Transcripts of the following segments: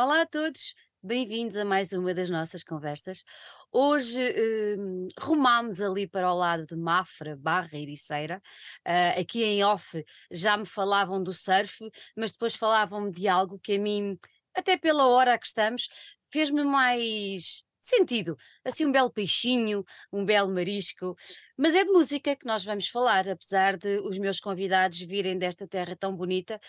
Olá a todos, bem-vindos a mais uma das nossas conversas. Hoje hum, rumámos ali para o lado de Mafra, Barra, Ericeira. Ah, aqui em off já me falavam do surf, mas depois falavam-me de algo que a mim, até pela hora que estamos, fez-me mais sentido. Assim, um belo peixinho, um belo marisco. Mas é de música que nós vamos falar, apesar de os meus convidados virem desta terra tão bonita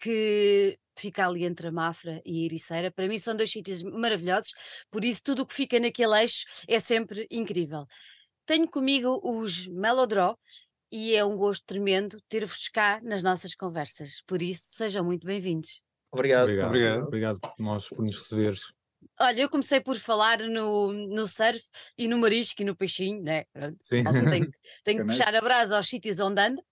que fica ali entre a Mafra e a Ericeira. Para mim são dois sítios maravilhosos, por isso tudo o que fica naquele eixo é sempre incrível. Tenho comigo os Melodró e é um gosto tremendo ter-vos cá nas nossas conversas. Por isso, sejam muito bem-vindos. Obrigado. Obrigado, Obrigado. obrigado por nós por nos receberes. Olha, eu comecei por falar no, no surf e no marisco e no peixinho, né? Sim. malta tem, que- puxar a brasa aos sítios onde anda,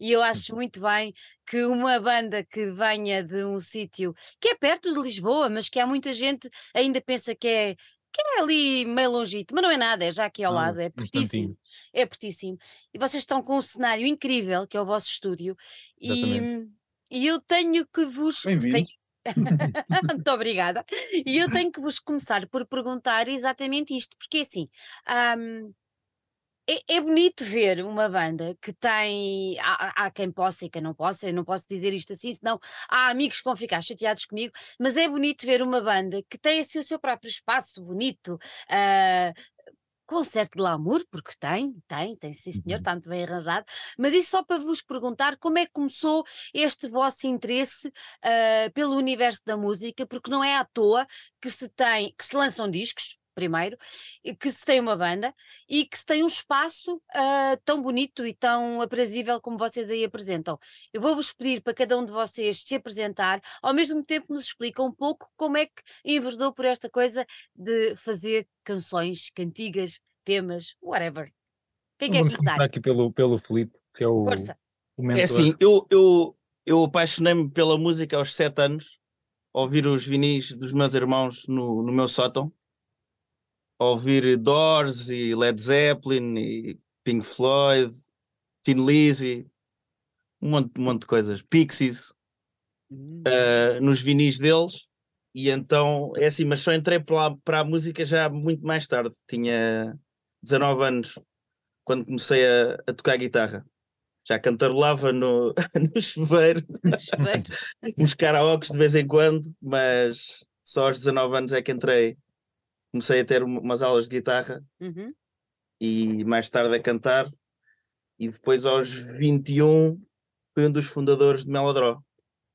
e eu acho muito bem que uma banda que venha de um sítio que é perto de Lisboa, mas que há muita gente ainda pensa que é, que é ali meio longito, mas não é nada, é já aqui ao Nada, lado, é pertíssimo, é pertíssimo. E vocês estão com um cenário incrível, que é o vosso estúdio, e, Exatamente. e eu tenho que vos. Bem-vindos. Muito obrigada. E eu tenho que vos começar por perguntar exatamente isto, porque assim, hum, é, é bonito ver uma banda que tem. Há, há quem possa e quem não possa, eu não posso dizer isto assim, senão há amigos que vão ficar chateados comigo, mas é bonito ver uma banda que tem assim o seu próprio espaço bonito. ah, com certo glamour, porque tem, tem, tem sim senhor, Uhum. está muito bem arranjado, mas isso só para vos perguntar como é que começou este vosso interesse ah, pelo universo da música, porque não é à toa que se tem, que se lançam discos, primeiro, e que se tem uma banda e que se tem um espaço ah, tão bonito e tão aprazível como vocês aí apresentam. Eu vou-vos pedir para cada um de vocês se apresentar, ao mesmo tempo nos explica um pouco como é que enverdou por esta coisa de fazer canções, cantigas, temas, whatever. Quem quer Vamos começar? começar aqui pelo, pelo Filipe, que é o, Força. o mentor. É assim, eu, eu, eu apaixonei-me pela música aos 7 anos, ouvir os vinis dos meus irmãos no, no meu sótão, ouvir Doors e Led Zeppelin e Pink Floyd, Tin Lizzy, um monte, um monte de coisas, Pixies, eh, nos vinis deles. E então, é assim, mas só entrei para, para a música já muito mais tarde, tinha 19 anos, quando comecei a, a tocar guitarra. Já cantarolava no, no chuveiro, Chuveiro. uns karaokes de vez em quando, mas só aos 19 anos é que entrei. Comecei a ter um- umas aulas de guitarra Uhum. e mais tarde a cantar. E depois, aos 21, fui um dos fundadores de Melodró.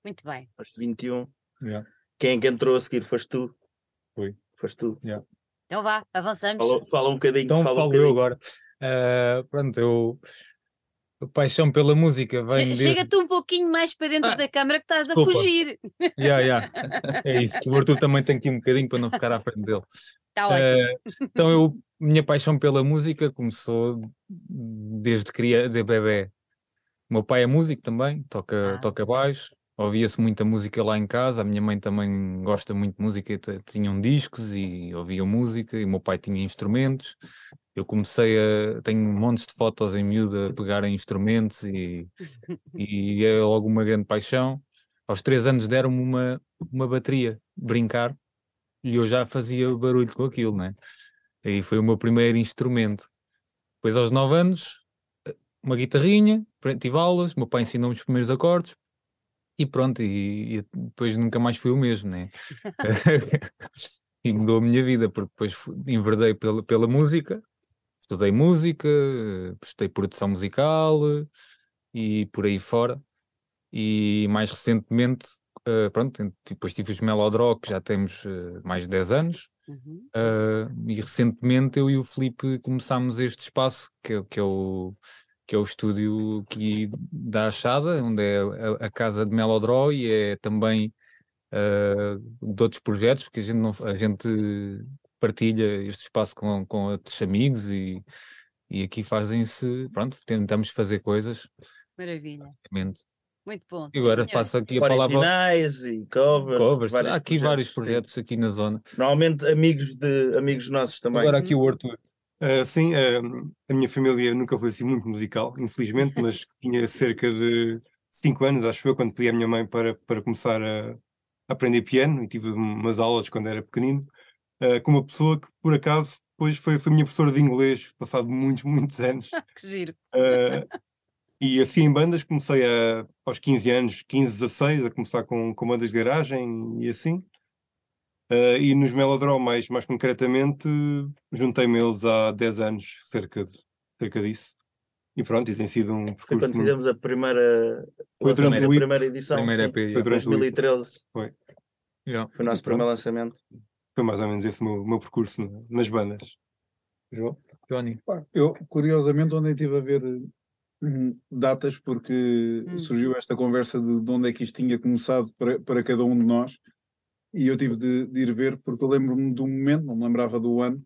Muito bem. Aos 21. Yeah. Quem é que entrou a seguir? Foste tu? Fui. Foste tu. Então vá, avançamos. Fala, fala um bocadinho. Então fala um falo eu bocadinho. agora. Ah, pronto, eu. A paixão pela música vem. Chega-te um pouquinho mais para dentro Ah, da câmara que estás a fugir. Yeah, yeah. É isso. O Arthur também tem aqui um bocadinho para não ficar à frente dele. Está ótimo. Ah, então eu, minha paixão pela música começou desde criança, de bebê. O meu pai é músico também, toca, Ah. toca baixo, ouvia-se muita música lá em casa, a minha mãe também gosta muito de música, tinham discos e ouviam música, e o meu pai tinha instrumentos. Eu comecei a, tenho montes de fotos em miúdo a pegar em instrumentos e, e é logo uma grande paixão. Aos três anos deram-me uma, uma bateria, brincar, e eu já fazia barulho com aquilo, né? Aí foi o meu primeiro instrumento. Depois, aos 9 anos, uma guitarrinha, tive aulas, meu pai ensinou-me os primeiros acordes e pronto, e, e depois nunca mais fui o mesmo, né? e mudou a minha vida, porque depois enverdei pela, pela música, estudei música, estudei produção musical eh, e por aí fora. E mais recentemente, eh, pronto, depois tive os Melodrock, que já temos eh, mais de 10 anos. Uhum. Uh, e recentemente eu e o Filipe começámos este espaço que é, que é o que é o estúdio aqui da Achada, onde é a, a casa de Melodró e é também uh, de outros projetos, porque a gente, não, a gente partilha este espaço com, com outros amigos e, e aqui fazem-se, pronto, tentamos fazer coisas, Maravilha. Muito bom. E agora passo aqui a palavra Originais e covers. covers, há vários aqui vários sim. projetos aqui na zona. Normalmente amigos, de, amigos nossos também. Agora aqui o Arthur. Ah, sim, ah, a minha família nunca foi assim muito musical, infelizmente, mas tinha cerca de 5 anos, acho eu, quando pedi à minha mãe para, para começar a, a aprender piano e tive umas aulas quando era pequenino, uh, com uma pessoa que por acaso depois foi, foi minha professora de inglês, passado muitos, muitos anos. que giro. Uh, e assim em bandas comecei a, aos 15 anos, 15, 16, a começar com, com bandas de garagem e assim. Uh, e nos Melodrome, mais, mais concretamente, juntei-me eles há 10 anos, cerca, de, cerca disso. E pronto, e tem sido um Foi quando fizemos a primeira, Foi a durante primeira edição. Primeira sim, EP, foi durante 2013. Foi. Yeah. Foi o nosso E pronto. primeiro lançamento. Foi mais ou menos esse o meu, meu percurso nas bandas. João? Johnny. Eu, curiosamente, ontem estive a ver hum, datas porque Hum. surgiu esta conversa de, de onde é que isto tinha começado para, para cada um de nós e eu tive de, de ir ver porque eu lembro-me de um momento, não me lembrava do ano,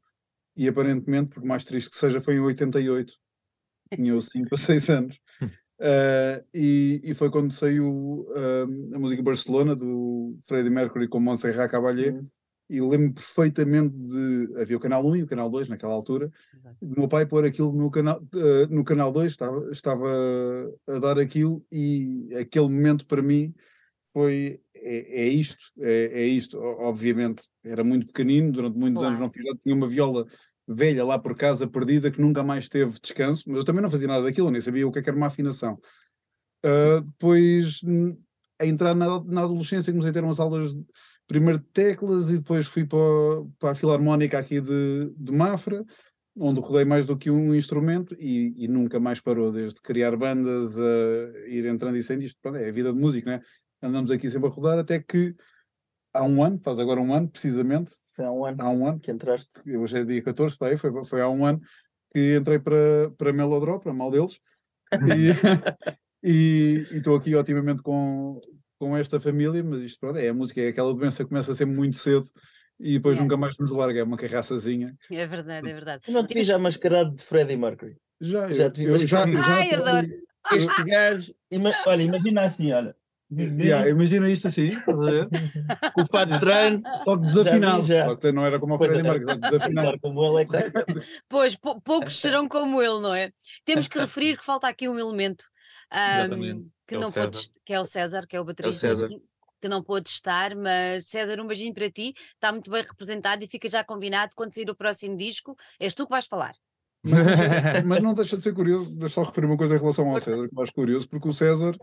e aparentemente, por mais triste que seja, foi em 88. Tinha eu 5 a 6 anos. Ah, e, e foi quando saiu ah, a música Barcelona do Freddie Mercury com Montserrat Caballé Uhum. E lembro-me perfeitamente de. Havia o canal 1 e o canal 2 naquela altura. Exato. Do meu pai pôr aquilo no canal, eh, no canal 2, estava, estava a dar aquilo e aquele momento para mim foi. É, é isto, é, é isto. Obviamente, era muito pequenino, durante muitos anos não fiz tinha uma viola velha lá por casa perdida que nunca mais teve descanso, mas eu também não fazia nada daquilo, nem sabia o que é que era uma afinação. Ah, depois, a entrar na, na adolescência, comecei a ter umas aulas de- primeiro de teclas e depois fui para, para a Filarmónica aqui de, de Mafra, onde rodei mais do que um instrumento e, e nunca mais parou, desde criar bandas a ir entrando e saindo. Isto pronto, é a vida de músico, né? Andamos aqui sempre a rodar, até que há um ano, faz agora um ano precisamente, Foi há um ano há um ano, que entraste. hoje é dia 14, pá, aí foi, foi há um ano que entrei para, para Melodrop, para mal deles, e e e estou aqui otimamente com, com esta família, mas isto pronto, é a música, é aquela doença que começa sempre muito cedo e depois Yeah. nunca mais nos larga, é uma carraçazinha. É verdade, é verdade. Eu não te vi já mascarado de Freddie Mercury. Já, Já te vi eu já, já Ai, trabalhei- adoro. Este gajo, ima- olha, imagina assim, olha. Yeah, imagina isto assim, estás a ver? Com o fato de treino, Só que desafinado. já. Só que não era como o Freddie é. Mercury, só que desafinado. como ele é que está. Pois, pou- poucos serão como ele, não é? Temos que referir que falta aqui um elemento que, é o não pôde que é o César, que é o baterista, César. que- que não pôde estar, mas César, um beijinho para ti, está muito bem representado e fica já combinado quando sair o próximo disco, és tu que vais falar. Mas, não- mas não deixa de ser curioso, deixa só referir uma coisa em relação ao. César, que eu acho curioso, porque o César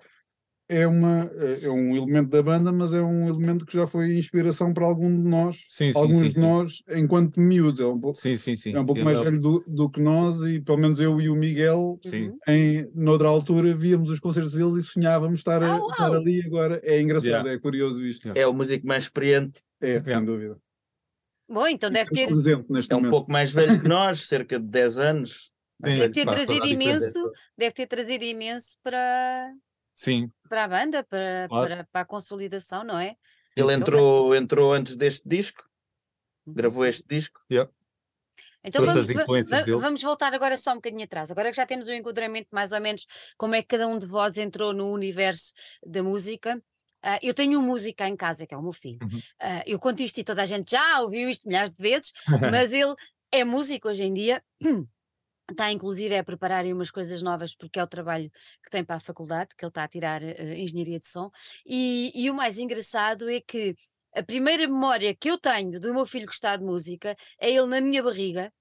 é, uma, é é um elemento da banda, mas é um elemento que já foi inspiração para algum de nós, Sim, sim, alguns sim, de sim. nós, enquanto miúdos. É um pouco, Sim, sim, sim. é um pouco mais velho do, do que nós, e pelo menos eu e o Miguel, Sim. Em, noutra altura, víamos os concertos deles e sonhávamos estar, a- Ah, uau! estar ali agora. É engraçado, Yeah. é curioso isto. É o músico mais experiente, É, Yeah. sem dúvida. Bom, então deve ter, é um pouco mais velho que nós, cerca de 10 anos. Sim, deve ter trazido imenso, deve ter trazido imenso para, Sim, para a banda, para, Claro. para, para a consolidação, não é? Ele Isso. entrou, entrou antes deste disco, gravou este disco. Então Todas vamos, vamos voltar agora só um bocadinho atrás. Agora que já temos um enquadramento mais ou menos como é que cada um de vós entrou no universo da música. ah, eu tenho um músico cá em casa, que é o meu filho. Uhum. Ah, eu conto isto e toda a gente já ouviu isto milhares de vezes, mas ele é músico hoje em dia. Está inclusive a preparar aí umas coisas novas porque é o trabalho que tem para a faculdade, que ele está a tirar eh, Engenharia de Som. E, e o mais engraçado é que a primeira memória que eu tenho do meu filho gostar de música é ele na minha barriga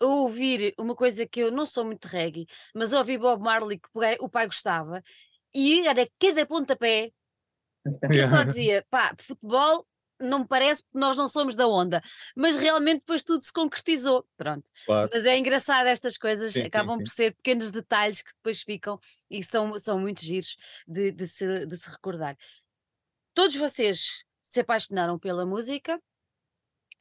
a ouvir uma coisa que eu não sou muito reggae, mas ouvi Bob Marley que o pai- gostava e era cada pontapé eu só dizia, pá, futebol não me parece porque nós não somos da onda, mas realmente depois tudo se concretizou, pronto. Claro. Mas é engraçado estas coisas, Sim, acabam sim. por ser pequenos detalhes que depois ficam e são, são muito giros de, de se, de se recordar. Todos vocês se apaixonaram pela música.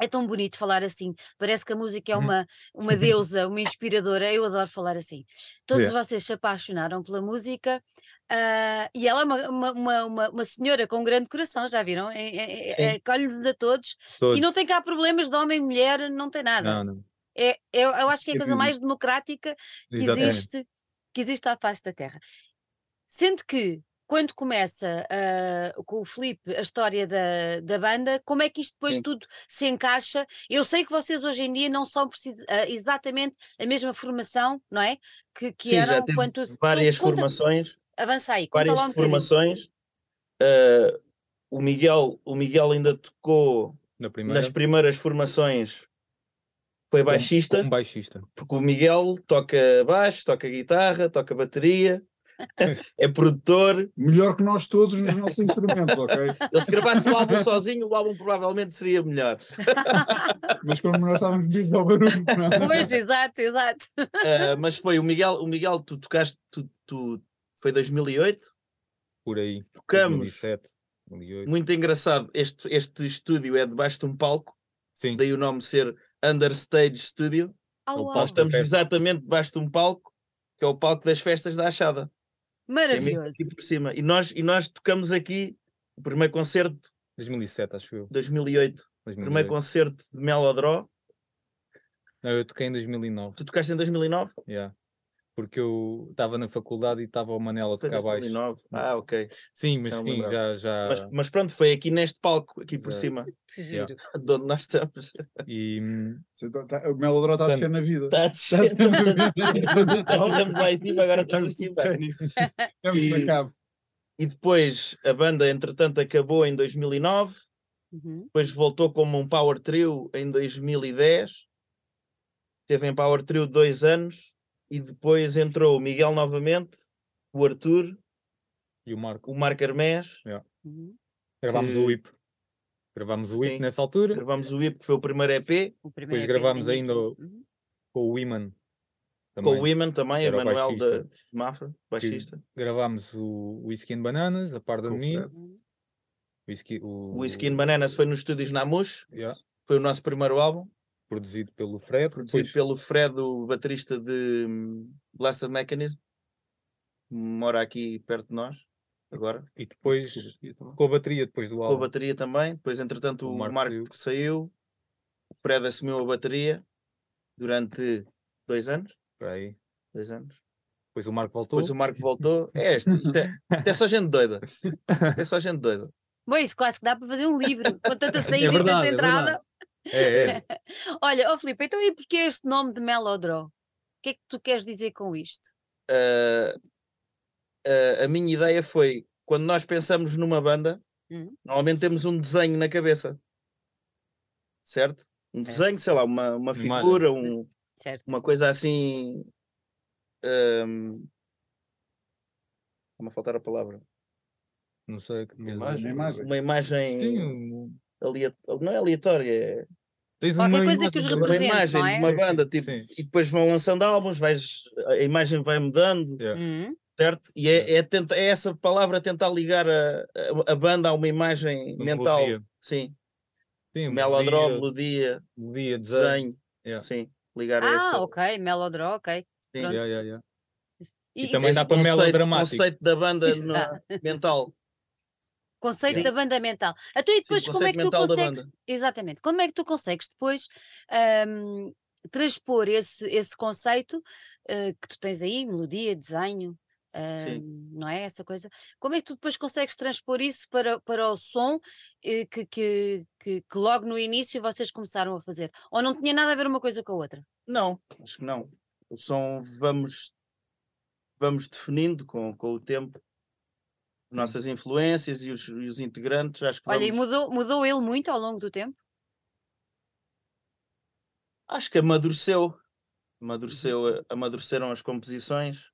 É tão bonito falar assim, parece que a música é Uhum. uma, uma deusa, uma inspiradora. Eu adoro falar assim. Todos Yeah. vocês se apaixonaram pela música ah, e ela é uma, uma, uma, uma- senhora com um grande coração, já viram? É, é, é, Acolhe-nos a todos Todos. e não tem cá problemas de homem, mulher, não tem nada. Não, não. É, eu, eu acho que é a É coisa mais democrática que Exatamente. existe, que existe à face da Terra. Sendo que, quando começa ah, com o Filipe a história da, da banda, como é que isto depois Sim. tudo se encaixa? Eu sei que vocês hoje em dia não são precis- ah, exatamente a mesma formação, não é? Que, que Sim, já eram teve quando. várias formações, Avança aí, conta lá um várias bocadinho. formações. Uh, o Miguel, o Miguel ainda tocou Na primeira. nas primeiras formações, foi baixista, como baixista. porque o Miguel toca baixo, toca guitarra, toca bateria, é produtor. Melhor que nós todos nos nossos instrumentos, ok? Ele se gravasse o álbum sozinho, o álbum provavelmente seria melhor. Mas como nós estávamos pedidos ao barulho, não é? Pois, exato, exato. Ah, mas foi o Miguel, o Miguel, tu tocaste, tu, tu- foi 2008, Por aí. tocamos, 2007, 2008. muito engraçado, este, este estúdio é debaixo de um palco, Sim. daí o nome ser Understage Studio, Au, O au. nós estamos exatamente debaixo de um palco, que é o palco das festas da Achada. é Maravilhoso. aqui por cima. E nós, e nós tocamos aqui o primeiro concerto 2007, acho eu. 2008, 2008. primeiro concerto de Melodró. Não, eu toquei em 2009. Tu tocaste em 2009? yeah. Porque eu estava na faculdade e estava o Manela a tocar baixo. 2009. Ah, ok. Sim, mas Já sim, já. já... Mas, mas pronto, foi aqui neste palco, aqui por Já. cima, Yeah. giro. de onde nós estamos. E, hum, tá- tá- O Melodró está a ficar na vida. Está a descer. Estamos lá em cima, agora estamos aqui. Estamos na cave. E depois a banda, entretanto, acabou em 2009. Uhum. depois voltou como um Power Trio em 2010. Teve em Power Trio dois anos e depois entrou o Miguel novamente, o Arthur, e o Marco. o Marco Hermès. Uhum. Gravámos que- o WIP. Gravámos o Sim. nessa altura, Gravamos o IP, que foi o primeiro EP, O primeiro Depois gravámos EP que tenho ainda o- Uhum. com o Wiman. com também. o Women também, Era o Emanuel da. Mafra, baixista. Gravámos o Whisky and Bananas, a par de Com o mim. Fred. Whisky, o, O Whisky and Bananas foi nos estúdios Namush, Yeah, foi o nosso primeiro álbum, produzido pelo Fred. produzido depois- pelo Fred, o baterista de hum, Blasted Mechanism, mora aqui perto de nós, agora. E depois com a bateria depois do com a álbum. bateria também. Depois, entretanto, O o Marco Marco, saiu. que saiu, o Fred assumiu a bateria durante dois anos. Por aí. Dois anos. Depois o Marco voltou. Depois o Marco voltou. É este, isto é, isto é só gente doida. É só gente doida. Bom, isso quase que dá para fazer um livro, com tanta saída e verdade, tanta é entrada. É, é. Olha, ó Filipe, então e porquê este nome de Melodró? O que é que tu queres dizer com isto? Ah, ah, a minha ideia foi quando nós pensamos numa banda, Hum. normalmente temos um desenho na cabeça, certo? Um desenho, sei lá, uma, uma figura, um, Certo. uma coisa assim. ahm, Está-me a faltar a palavra. Não sei. queres Imagem, dizer. imagem. Uma imagem Sim, alia- não é aleatória, é tens Qualquer uma coisa que os represente, imagem não de é? uma banda, tipo, Sim. e depois vão lançando álbuns, vais, a imagem vai mudando, Yeah. Hum, certo? E é, é, tenta- é essa palavra tentar ligar a, a, a banda a uma imagem Uma mental. melodia. Sim, Sim, melodrome, melodia, melodia, melodia, desenho. Yeah. Sim, ligar a Ah, essa. ok, Melodró, ok. sim. Yeah. E, E também dá para conceito, melodramático. conceito da banda no- mental. Conceito Sim. da banda mental. Então, e depois, Sim, como é que tu consegues? Exatamente. Como é que tu consegues depois ahm, transpor esse, esse conceito ah, que tu tens aí, melodia, desenho, ahm, não é? Essa coisa. Como é que tu depois consegues transpor isso para, para o som eh, que, que, que, que logo no início vocês começaram a fazer? Ou não tinha nada a ver uma coisa com a outra? Não, acho que não. O som vamos, vamos definindo com, com o tempo nossas influências e os, e os integrantes. Acho que Olha, e vamos- mudou, mudou ele muito ao longo do tempo? acho que amadureceu. Amadureceu, amadureceram as composições.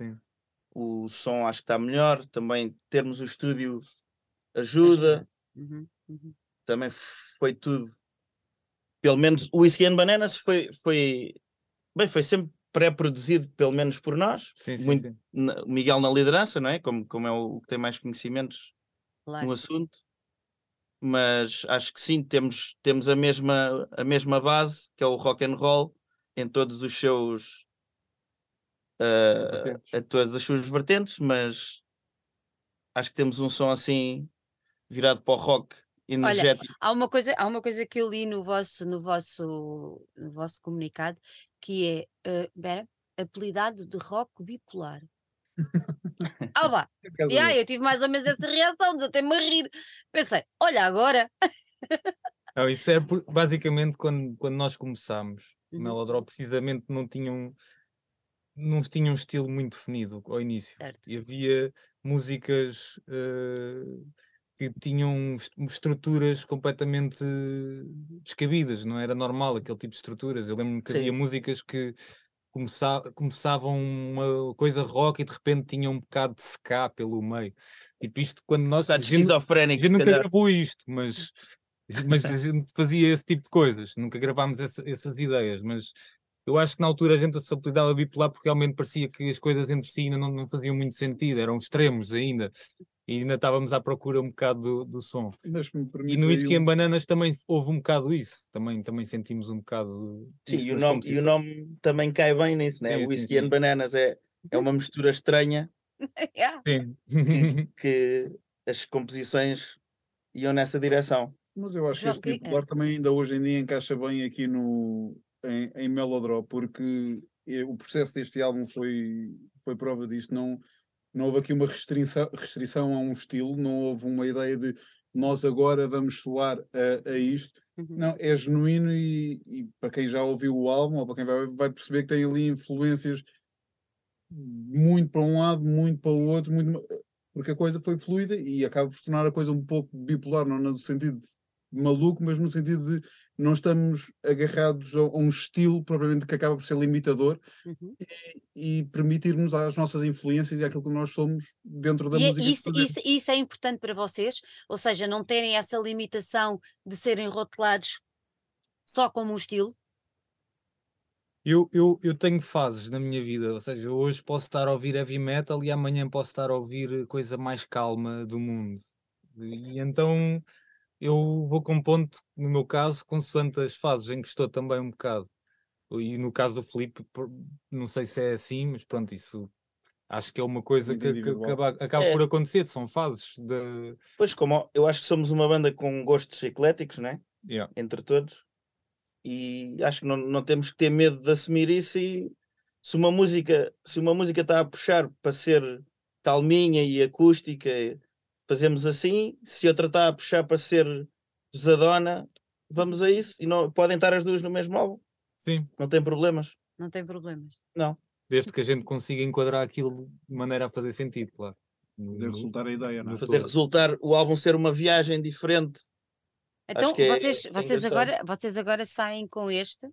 Sim. O som acho que está melhor. Também termos o estúdio ajuda. Uhum, uhum. Também foi tudo. Pelo menos o Whiskey and Bananas foi, foi, bem, foi sempre pré-produzido, pelo menos por nós. Sim, sim, Muito sim. na- o Miguel na liderança, não é? Como, como é o que tem mais conhecimentos Claro. no assunto. Mas acho que sim, temos, temos a, mesma, a mesma base, que é o rock and roll, em todos os seus Vertentes. a todas as suas vertentes, mas acho que temos um som assim virado para o rock energético. Há uma coisa, há uma coisa que eu li no vosso, no vosso, no vosso comunicado que é, pera, apelidado de rock bipolar. Por causa e aí eu tive mais ou menos essa reação, desatei-me a rir. Pensei, olha agora. Não, isso é por- basicamente quando, quando nós começámos. O Uhum. Melodrop precisamente não tinham não tinha um estilo muito definido ao início. Certo. E havia músicas eh, que tinham est- estruturas completamente descabidas, não era normal aquele tipo de estruturas. Eu lembro-me que havia Sim. músicas que começa- começavam uma coisa rock e de repente tinham um bocado de ska pelo meio. Tipo, isto quando nós. A bocado gente, a esquizofrénico, gente nunca gravou isto, mas, mas a gente fazia esse tipo de coisas, nunca gravámos essa- essas ideias, mas eu acho que na altura a gente se apelidava bipolar porque realmente parecia que as coisas entre si ainda não, não faziam muito sentido, eram extremos ainda, e ainda estávamos à procura um bocado do, do som. Mas me E no Whisky um- em Bananas também houve um bocado isso, também, também sentimos um bocado. Sim, isso e o, nome, e o nome também cai bem nisso, né? Sim, sim, Whisky sim. and Bananas é, é uma mistura estranha Yeah. Sim. que, que as composições iam nessa direção. Mas eu acho que Já este que- bipolar é, também isso. ainda hoje em dia encaixa bem aqui no, em, em Melodrop, porque o processo deste álbum foi, foi prova disto. Não, não houve aqui uma restrição, restrição a um estilo, não houve uma ideia de nós agora vamos soar a, a isto. Uhum. Não, é genuíno e, e para quem já ouviu o álbum ou para quem vai, vai perceber que tem ali influências muito para um lado, muito para o outro, muito, porque a coisa foi fluida e acaba por tornar a coisa um pouco bipolar, não no sentido de maluco, mas no sentido de não estamos agarrados a, a um estilo propriamente que acaba por ser limitador Uhum. e permitirmos às nossas influências e àquilo que nós somos dentro da E é- música. isso, isso, isso é importante para vocês? Ou seja, não terem essa limitação de serem rotulados só como um estilo? Eu, eu, eu tenho fases na minha vida, ou seja, hoje posso estar a ouvir heavy metal e amanhã posso estar a ouvir coisa mais calma do mundo. E então eu vou compondo, no meu caso, consoante as fases em que estou também um bocado. E no caso do Filipe, por- não sei se é assim, mas pronto, isso acho que é uma coisa Muito que, que individual. acaba, acaba É. por acontecer, são fases de. Pois, como eu acho que somos uma banda com gostos ecléticos, né? Yeah. entre todos, e acho que não, não temos que ter medo de assumir isso. E se uma música se uma música está a puxar para ser calminha e acústica, fazemos assim. Se outra está a puxar para ser pesadona, vamos a isso. E não, podem estar as duas no mesmo álbum, Sim, não tem problemas. Não tem problemas. Não. desde que a gente consiga enquadrar aquilo de maneira a fazer sentido, claro. Fazer resultar a ideia, não é? Fazer resultar o álbum ser uma viagem diferente. Então, é- vocês, é vocês, agora, vocês agora saem com este.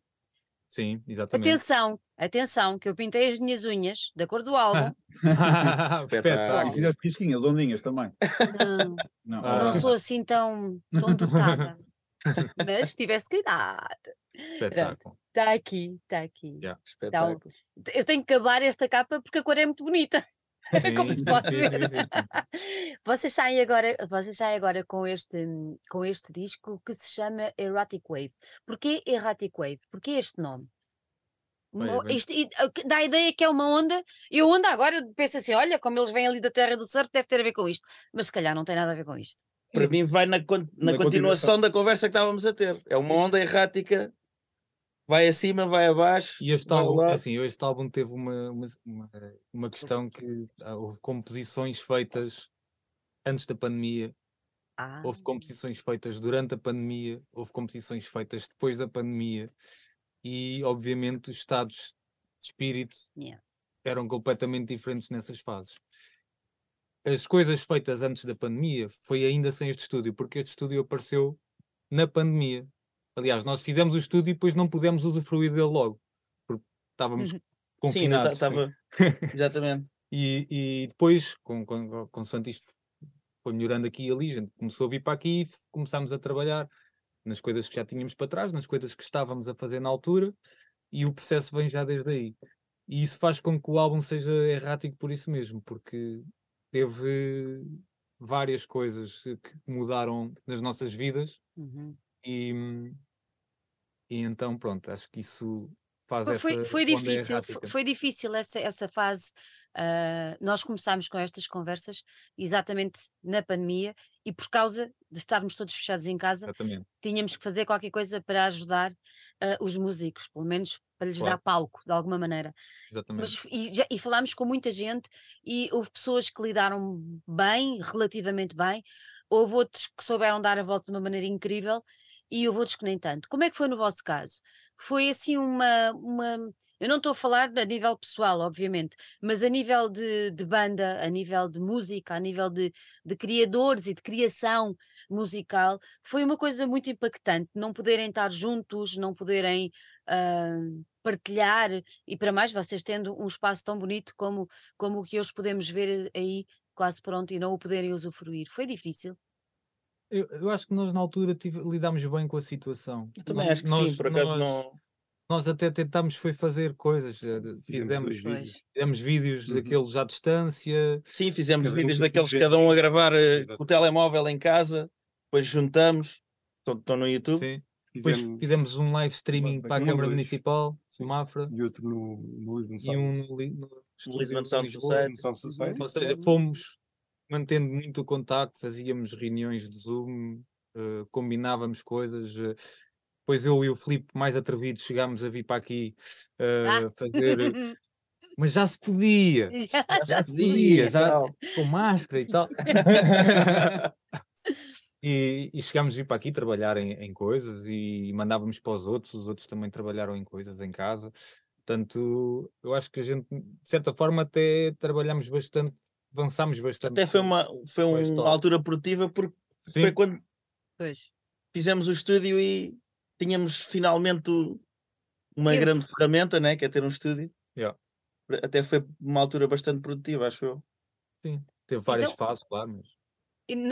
Sim, exatamente. Atenção, atenção, que eu pintei as minhas unhas da cor do álbum. Ah, Espetáculo. e fizeste risquinhas, ondinhas também. Não, Não, Ah. não sou assim tão, tão dotada. Mas tivesse cuidado. Espetáculo. Está aqui, está aqui. Yeah. Então, Espetáculo. eu tenho que acabar esta capa porque a cor é muito bonita. Como se pode sim, ver. sim, sim, sim. Vocês saem agora, vocês saem agora com este, com este disco que se chama Erratic Wave. Porquê Erratic Wave? Porquê este nome? Bem- isto- i- a- que dá a ideia que é uma onda, e a onda agora eu penso assim: olha, como eles vêm ali da Terra do Surf, deve ter a ver com isto. Mas se calhar não tem nada a ver com isto. Para mim, vai na, con- na Na continuação continuação. da conversa que estávamos a ter. É uma onda errática, vai acima, vai abaixo. E este álbum, assim, este álbum teve uma, uma, uma, uma questão que ah, houve composições feitas antes da pandemia, Ah, houve composições feitas durante a pandemia, houve composições feitas depois da pandemia e, obviamente, os estados de espírito Yeah. eram completamente diferentes nessas fases. As coisas feitas antes da pandemia foi ainda sem este estúdio, porque este estúdio apareceu na pandemia. Aliás, nós fizemos o estúdio e depois não pudemos usufruir dele logo, porque estávamos Uhum. Confinados. sim. estava. Exatamente. E, e depois, com, com, consoante isto foi melhorando aqui e ali, a gente começou a vir para aqui e começámos a trabalhar nas coisas que já tínhamos para trás, nas coisas que estávamos a fazer na altura, e o processo vem já desde aí. E isso faz com que o álbum seja errático por isso mesmo, porque teve várias coisas que mudaram nas nossas vidas uhum. e, e então pronto, acho que isso faz Foi, essa foi, foi difícil, errática. foi difícil essa, essa fase. ah, nós começámos com estas conversas exatamente na pandemia e por causa de estarmos todos fechados em casa, Exatamente. tínhamos que fazer qualquer coisa para ajudar ah, os músicos, pelo menos para lhes Claro. dar palco, de alguma maneira. Exatamente. Mas, e, já- e falámos com muita gente e houve pessoas que lidaram bem, relativamente bem, houve outros que souberam dar a volta de uma maneira incrível e eu vou-te nem tanto. Como é que foi no vosso caso? Foi assim uma, uma eu não estou a falar a nível pessoal, obviamente, mas a nível de, de banda, a nível de música, a nível de, de criadores e de criação musical, foi uma coisa muito impactante. Não poderem estar juntos, não poderem ah, partilhar, e para mais vocês tendo um espaço tão bonito como, como o que hoje podemos ver aí quase pronto e não o poderem usufruir. Foi difícil. Eu, eu acho que nós na altura tive- lidámos bem com a situação. Eu também Nós- acho que nós- sim, por acaso nós- não. Nós até tentámos foi fazer coisas, eh, Fizemos vídeos. fizemos vídeos Uhum. daqueles à distância, Sim, fizemos Cada vídeos daqueles, cada um a gravar eh, Exato. com o telemóvel em casa, depois juntamos, estão, no YouTube. sim. Depois Fizemos fizemos um live streaming para a um, Câmara dois. Municipal Sim. Mafra e outro no, no Lisbon e Sound. um no, li- no estúdio Lisbon. Sound Society. Ou seja, fomos mantendo muito o contacto, fazíamos reuniões de Zoom, eh, combinávamos coisas. eh, depois eu e o Filipe, mais atrevidos, chegámos a vir para aqui eh, Ah. fazer. Mas já se podia, Já- já se Sim, podia, já, com máscara e tal. e, e chegámos a vir para aqui trabalhar em, em coisas e mandávamos para os outros, os outros também trabalharam em coisas em casa. Portanto, eu acho que a gente, de certa forma, até trabalhamos bastante, avançámos bastante. Até foi uma, foi uma altura produtiva porque Sim. foi quando Pois. fizemos o estúdio e tínhamos finalmente uma grande ferramenta, né? que é ter um estúdio. Yeah. Até foi uma altura bastante produtiva, acho eu. Sim, teve várias Então- fases, claro, mas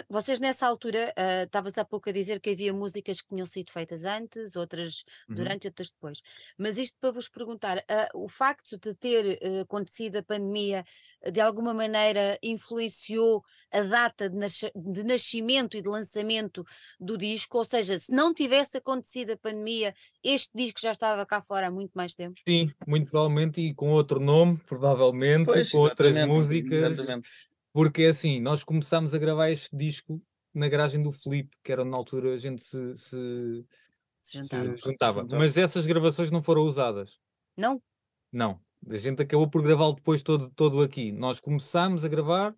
Vocês nessa altura, ah, estavas há pouco a dizer que havia músicas que tinham sido feitas antes, outras Uhum. durante e outras depois. Mas isto para vos perguntar, ah, o facto de ter ah, acontecido a pandemia, de alguma maneira influenciou a data de, de nascimento e de lançamento do disco? Ou seja, se não tivesse acontecido a pandemia, este disco já estava cá fora há muito mais tempo? sim, muito provavelmente e com outro nome, provavelmente, Pois, com outras músicas, exatamente. Porque é assim, nós começámos a gravar este disco na garagem do Filipe, que era na altura a gente se, se, Se se juntava. juntava, juntava. mas essas gravações não foram usadas. Não? Não, a gente acabou por gravá-lo depois todo, todo aqui. Nós começámos a gravar,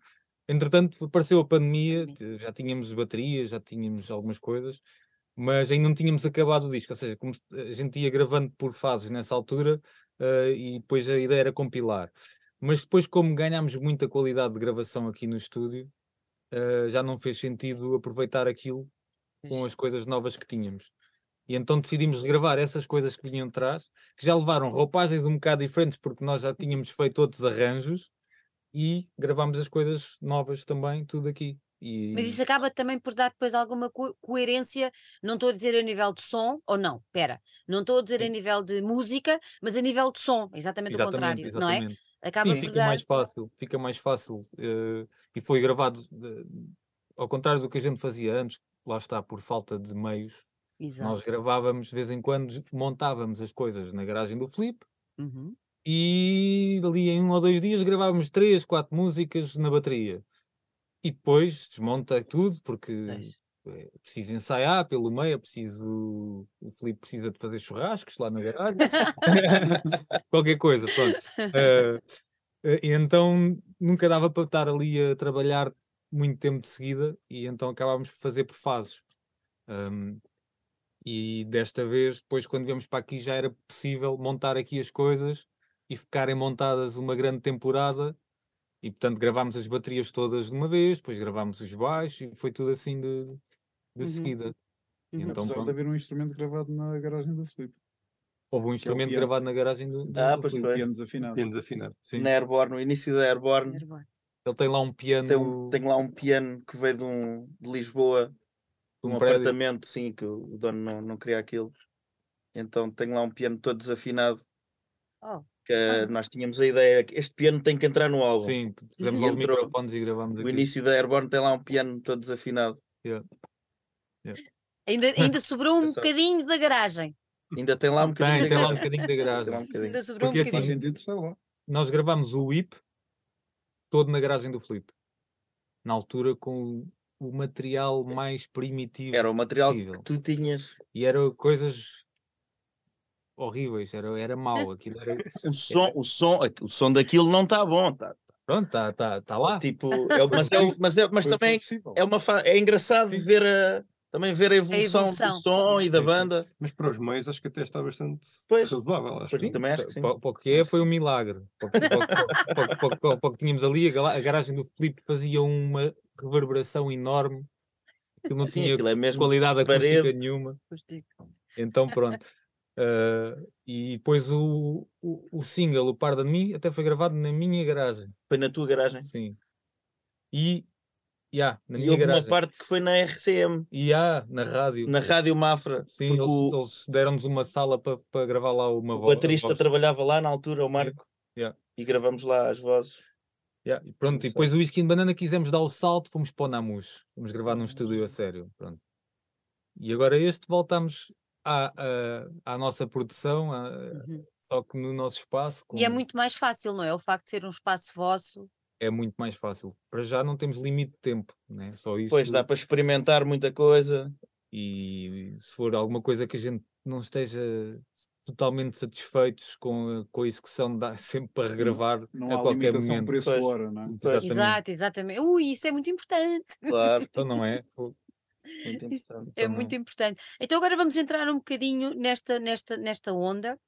entretanto apareceu a pandemia, já tínhamos baterias, já tínhamos algumas coisas, mas ainda não tínhamos acabado o disco. Ou seja, como se- a gente ia gravando por fases nessa altura eh, e depois a ideia era compilar. Mas depois, como ganhámos muita qualidade de gravação aqui no estúdio, eh, já não fez sentido aproveitar aquilo com as coisas novas que tínhamos. E então decidimos regravar essas coisas que vinham de trás, que já levaram roupagens um bocado diferentes, porque nós já tínhamos feito outros arranjos e gravámos as coisas novas também, tudo aqui. E Mas isso acaba também por dar depois alguma co- coerência, não estou a dizer a nível de som, ou não, espera, não estou a dizer a Sim. nível de música, mas a nível de som, exatamente, o contrário, exatamente, não é? Acaba Sim, fica dar. mais fácil, fica mais fácil. eh, e foi gravado, eh, ao contrário do que a gente fazia antes, lá está, por falta de meios. Nós Exato. gravávamos de vez em quando, montávamos as coisas na garagem do Filipe Uhum. e ali em um ou dois dias gravávamos três, quatro músicas na bateria. E depois desmonta tudo, porque. É preciso ensaiar pelo meio, é preciso. O Filipe precisa de fazer churrascos lá na garagem. Qualquer coisa, pronto. E então nunca dava para estar ali a trabalhar muito tempo de seguida, e então acabámos por fazer por fases. Um, e desta vez, depois, quando viemos para aqui, já era possível montar aqui as coisas e ficarem montadas uma grande temporada. E portanto, gravámos as baterias todas de uma vez, depois gravámos os baixos e foi tudo assim de, de Uhum. seguida. Uhum. Então, Apesar de pronto, haver um instrumento gravado na garagem do Filipe. houve um instrumento piano. gravado na garagem do. do- Ah, do pois Filipe. Piano desafinado. Bem desafinado. Sim. Na Airborne, no início da Airborne, Nervoso. Ele tem lá um piano tem, um- tem lá um piano que veio de, um, de Lisboa, de um, um apartamento, sim, que o dono não, não queria aquilo. Então tem lá um piano todo desafinado, Oh, que Ah. nós tínhamos a ideia que este piano tem que entrar no álbum. Sim, pusemos E lá os entrou. microfones e gravámos O aqui. início da Airborne tem lá um piano todo desafinado. Ainda, ainda sobrou um Exato. bocadinho da garagem. Ainda tem lá um bocadinho. Tem, da tem lá um garagem. bocadinho da garagem. um bocadinho. Ainda sobrou Porque um assim, Faz bocadinho. lá. Nós gravámos o whip todo na garagem do Filipe. Na altura com o material mais primitivo Era o material possível. que tu tinhas. E eram coisas horríveis, era, era mau. Aquilo era... O som, o som, o som daquilo não está bom. Tá, Pronto, está tá, tá lá. tipo, é, mas, é, mas, é, mas também é, uma fa- é engraçado Sim. ver a, Também ver a evolução, evolução. do som e da banda. Mas para os meios acho que até está bastante Pois. razoável. Acho. Também acho que sim. Para, para o que é, foi um milagre. Para o que, tínhamos ali, a, a garagem do Filipe fazia uma reverberação enorme. que não Sim, tinha é mesmo qualidade acústica parede. nenhuma. Então pronto. Ah, e depois o, o, o single, o Par de Mim, até foi gravado na minha garagem. Foi na tua garagem. Sim. E, yeah, na E minha houve garagem. uma parte que foi na RCM, E há, na rádio. na Rádio Mafra. Sim, eles, o, eles deram-nos uma sala para para gravar lá uma o voz. baterista trabalhava lá na altura, o Marco. Yeah. E gravamos lá as vozes. Yeah, e pronto, e sei. depois o Whisky and Banana quisemos dar o salto, fomos para o Namus, fomos gravar num estúdio a sério, pronto. E agora este voltamos à, à, à nossa produção, à- Uhum. só que no nosso espaço, E é muito mais fácil, não é? O facto de ser um espaço vosso. É muito mais fácil. Para já não temos limite de tempo, né? só isso. Depois dá para experimentar muita coisa. E se for alguma coisa que a gente não esteja totalmente satisfeitos com a, com a execução, dá sempre para regravar Não a há qualquer limitação momento. preço Pois. hora, não é? Pois. Exatamente. Exato, exatamente. Ui, isso é muito importante. Claro, Então não é? Muito interessante. É Então muito não. importante. Então agora vamos entrar um bocadinho nesta, nesta, nesta onda.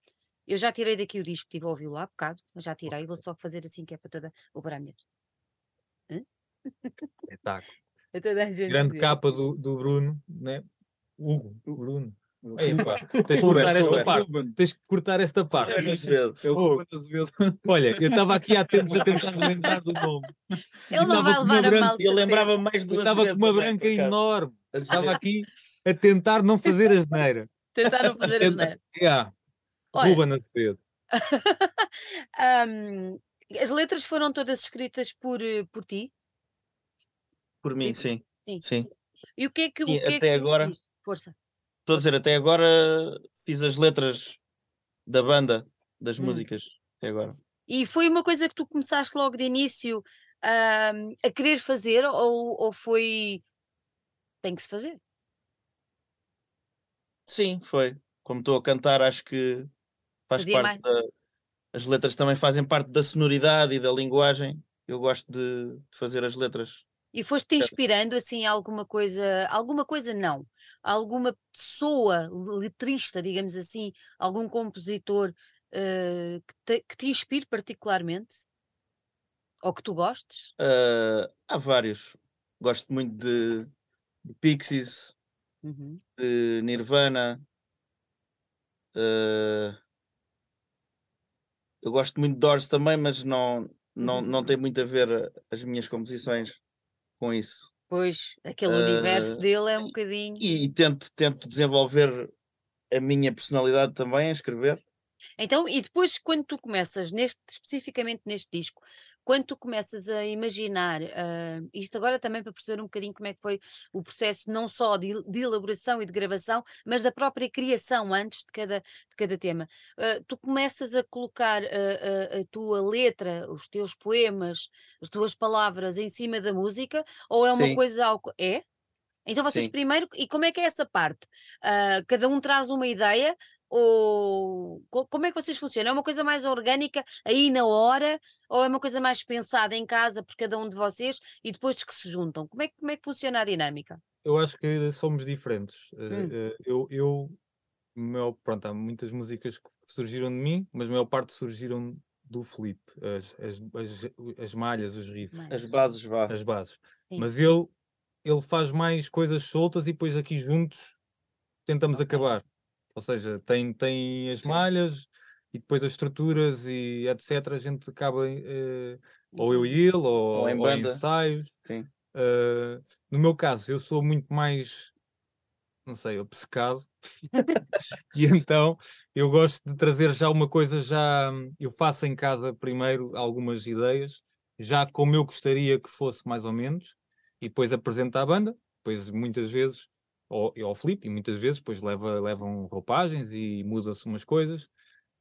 Eu já tirei daqui o disco, estive a ouvi-lo há bocado, mas já tirei, vou só fazer assim que é para toda o Brahma. Espetáculo. Para toda a gente grande capa do, do Bruno, né? Hugo, Bruno. Pá, tens que cortar esta parte. Tens que cortar esta parte. Azevedo. Olha, eu estava aqui há tempos a tentar lembrar do nome. Ele não estava vai com uma levar a branca- mal. de Eu lembrava mais do Eu estava com uma branca enorme. Estava aqui a tentar não fazer a geneira. Tentaram fazer a geneira. Yeah. Olha, Ruben Acevedo. Ahm, as letras foram todas escritas por, eh, por ti? Por mim, Sim. sim. Sim. E o que é que. O que é até que agora- diz? Força. Estou a dizer, até agora fiz as letras da banda, das Hum. músicas. Até agora. E foi uma coisa que tu começaste logo de início ahm, a querer fazer ou, ou foi. Tem que se fazer? Sim, foi. Como estou a cantar, acho que faz Fazia parte da. As letras também fazem parte da sonoridade e da linguagem. Eu gosto de, de fazer as letras. E foste-te inspirando assim alguma coisa, alguma coisa não, alguma pessoa letrista, digamos assim, algum compositor eh, que, te, que te inspire particularmente? Ou que tu gostes? Ah, há vários. Gosto muito de, de Pixies, Uhum. de Nirvana. ah, eu gosto muito de Doors também, mas não, não, não tem muito a ver a- as minhas composições com isso. Pois, aquele universo Ah, dele é um bocadinho. E, e tento, tento desenvolver a minha personalidade também a escrever. Então, e depois, quando tu começas, neste, especificamente neste disco, quando tu começas a imaginar, ah, isto agora também para perceber um bocadinho como é que foi o processo, não só de, de elaboração e de gravação, mas da própria criação antes de cada, de cada tema, ah, tu começas a colocar ah, a tua letra, os teus poemas, as tuas palavras em cima da música, ou é uma Sim. coisa. ao co- É? Então vocês Sim. primeiro, e como é que é essa parte? Ah, cada um traz uma ideia ou co- como é que vocês funcionam? É uma coisa mais orgânica aí na hora ou é uma coisa mais pensada em casa por cada um de vocês e depois que se juntam? Como é, que- como é que funciona a dinâmica? Eu acho que somos diferentes. Eh, Hum. eh, eu, eu meu, pronto, há muitas músicas que surgiram de mim, mas a maior parte surgiram do Felipe. As, as, as, as malhas, os riffs. As bases, vá. as bases. Sim. Mas ele, ele faz mais coisas soltas e depois aqui juntos tentamos Ok. acabar. Ou seja, tem, tem as Sim. malhas e depois as estruturas e etc. A gente acaba, eh, ou eu e ele, ou, Ou em ou em ensaios. Sim. Uh, no meu caso, eu sou muito mais, não sei, obcecado. e então eu gosto de trazer já uma coisa, já eu faço em casa primeiro algumas ideias, já como eu gostaria que fosse mais ou menos, e depois apresento à banda, depois muitas vezes, ou ao Filipe, e muitas vezes depois leva, levam roupagens e mudam-se umas coisas,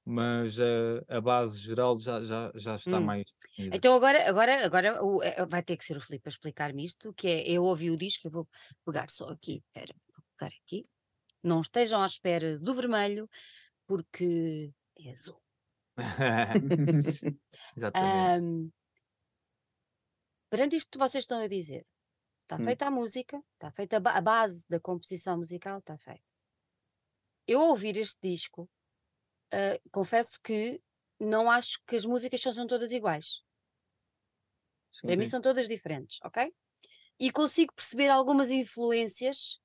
mas uh, a base geral já, já, já está Hum. mais definida. Então agora, agora, agora o- eh, vai ter que ser o Filipe a explicar-me isto, que é, eu ouvi o disco, eu vou pegar só aqui, espera, vou pegar aqui, não estejam à espera do vermelho, porque é azul. Exatamente. Ahm, perante isto que vocês estão a dizer, está Hum. feita a música, está feita a, ba- a base da composição musical, está feita. Eu ouvir este disco, ah, confesso que não acho que as músicas são, são todas iguais. Sim, Para mim sim. são todas diferentes, ok? E consigo perceber algumas influências